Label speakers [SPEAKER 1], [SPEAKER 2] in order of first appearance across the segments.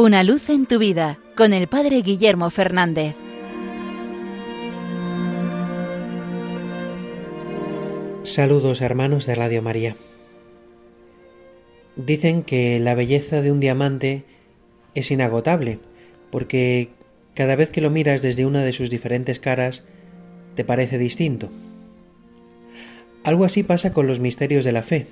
[SPEAKER 1] Una luz en tu vida con el Padre Guillermo Fernández.
[SPEAKER 2] Saludos hermanos de Radio María. Dicen que la belleza de un diamante es inagotable, porque cada vez que lo miras desde una de sus diferentes caras, te parece distinto. Algo así pasa con los misterios de la fe.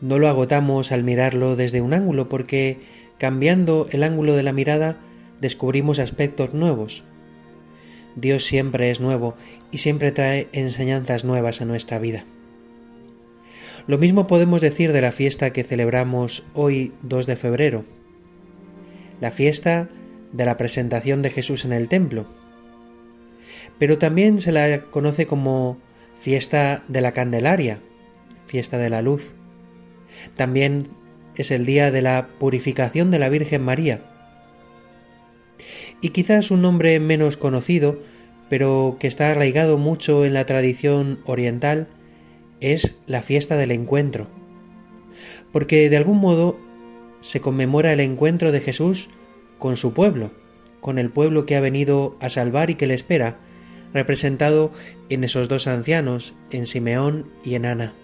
[SPEAKER 2] No lo agotamos al mirarlo desde un ángulo porque cambiando el ángulo de la mirada descubrimos aspectos nuevos. Dios siempre es nuevo y siempre trae enseñanzas nuevas a nuestra vida. Lo mismo podemos decir de la fiesta que celebramos hoy 2 de febrero, la fiesta de la presentación de Jesús en el templo. Pero también se la conoce como fiesta de la Candelaria, fiesta de la luz. También es el día de la purificación de la Virgen María. Y quizás un nombre menos conocido, pero que está arraigado mucho en la tradición oriental, es la fiesta del encuentro. Porque de algún modo se conmemora el encuentro de Jesús con su pueblo, con el pueblo que ha venido a salvar y que le espera, representado en esos dos ancianos, en Simeón y en Ana.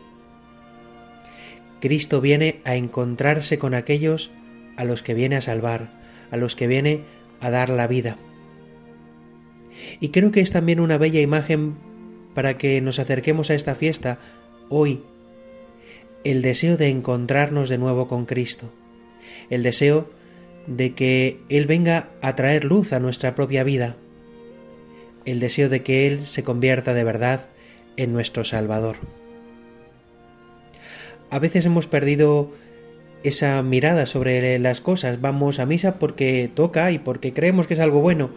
[SPEAKER 2] Cristo viene a encontrarse con aquellos a los que viene a salvar, a los que viene a dar la vida. Y creo que es también una bella imagen para que nos acerquemos a esta fiesta hoy, el deseo de encontrarnos de nuevo con Cristo, el deseo de que Él venga a traer luz a nuestra propia vida, el deseo de que Él se convierta de verdad en nuestro Salvador. A veces hemos perdido esa mirada sobre las cosas, vamos a misa porque toca y porque creemos que es algo bueno,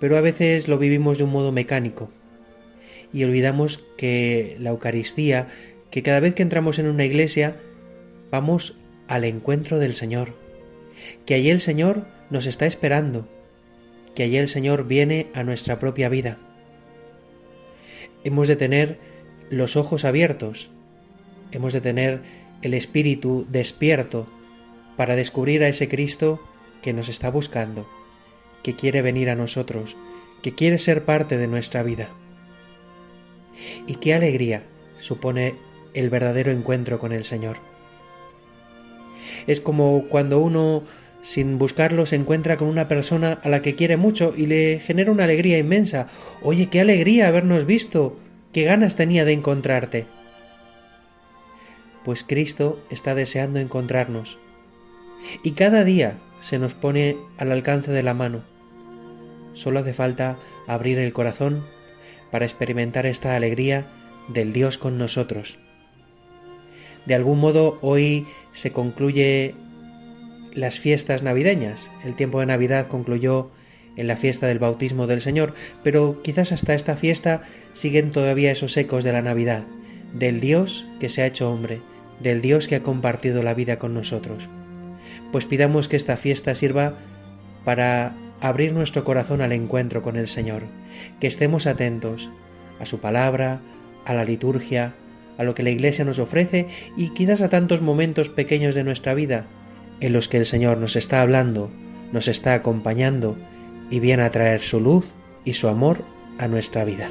[SPEAKER 2] pero a veces lo vivimos de un modo mecánico. Y olvidamos que la Eucaristía, que cada vez que entramos en una iglesia, vamos al encuentro del Señor, que allí el Señor nos está esperando, que allí el Señor viene a nuestra propia vida. Hemos de tener los ojos abiertos, hemos de tener el espíritu despierto para descubrir a ese Cristo que nos está buscando, que quiere venir a nosotros, que quiere ser parte de nuestra vida. Y qué alegría supone el verdadero encuentro con el Señor. Es como cuando uno sin buscarlo se encuentra con una persona a la que quiere mucho y le genera una alegría inmensa. Oye, qué alegría habernos visto, qué ganas tenía de encontrarte. Pues Cristo está deseando encontrarnos. Y cada día se nos pone al alcance de la mano. Solo hace falta abrir el corazón para experimentar esta alegría del Dios con nosotros. De algún modo hoy se concluye las fiestas navideñas. El tiempo de Navidad concluyó en la fiesta del bautismo del Señor, pero quizás hasta esta fiesta siguen todavía esos ecos de la Navidad, del Dios que se ha hecho hombre, del Dios que ha compartido la vida con nosotros. Pues pidamos que esta fiesta sirva para abrir nuestro corazón al encuentro con el Señor, que estemos atentos a su palabra, a la liturgia, a lo que la Iglesia nos ofrece y quizás a tantos momentos pequeños de nuestra vida en los que el Señor nos está hablando, nos está acompañando y viene a traer su luz y su amor a nuestra vida.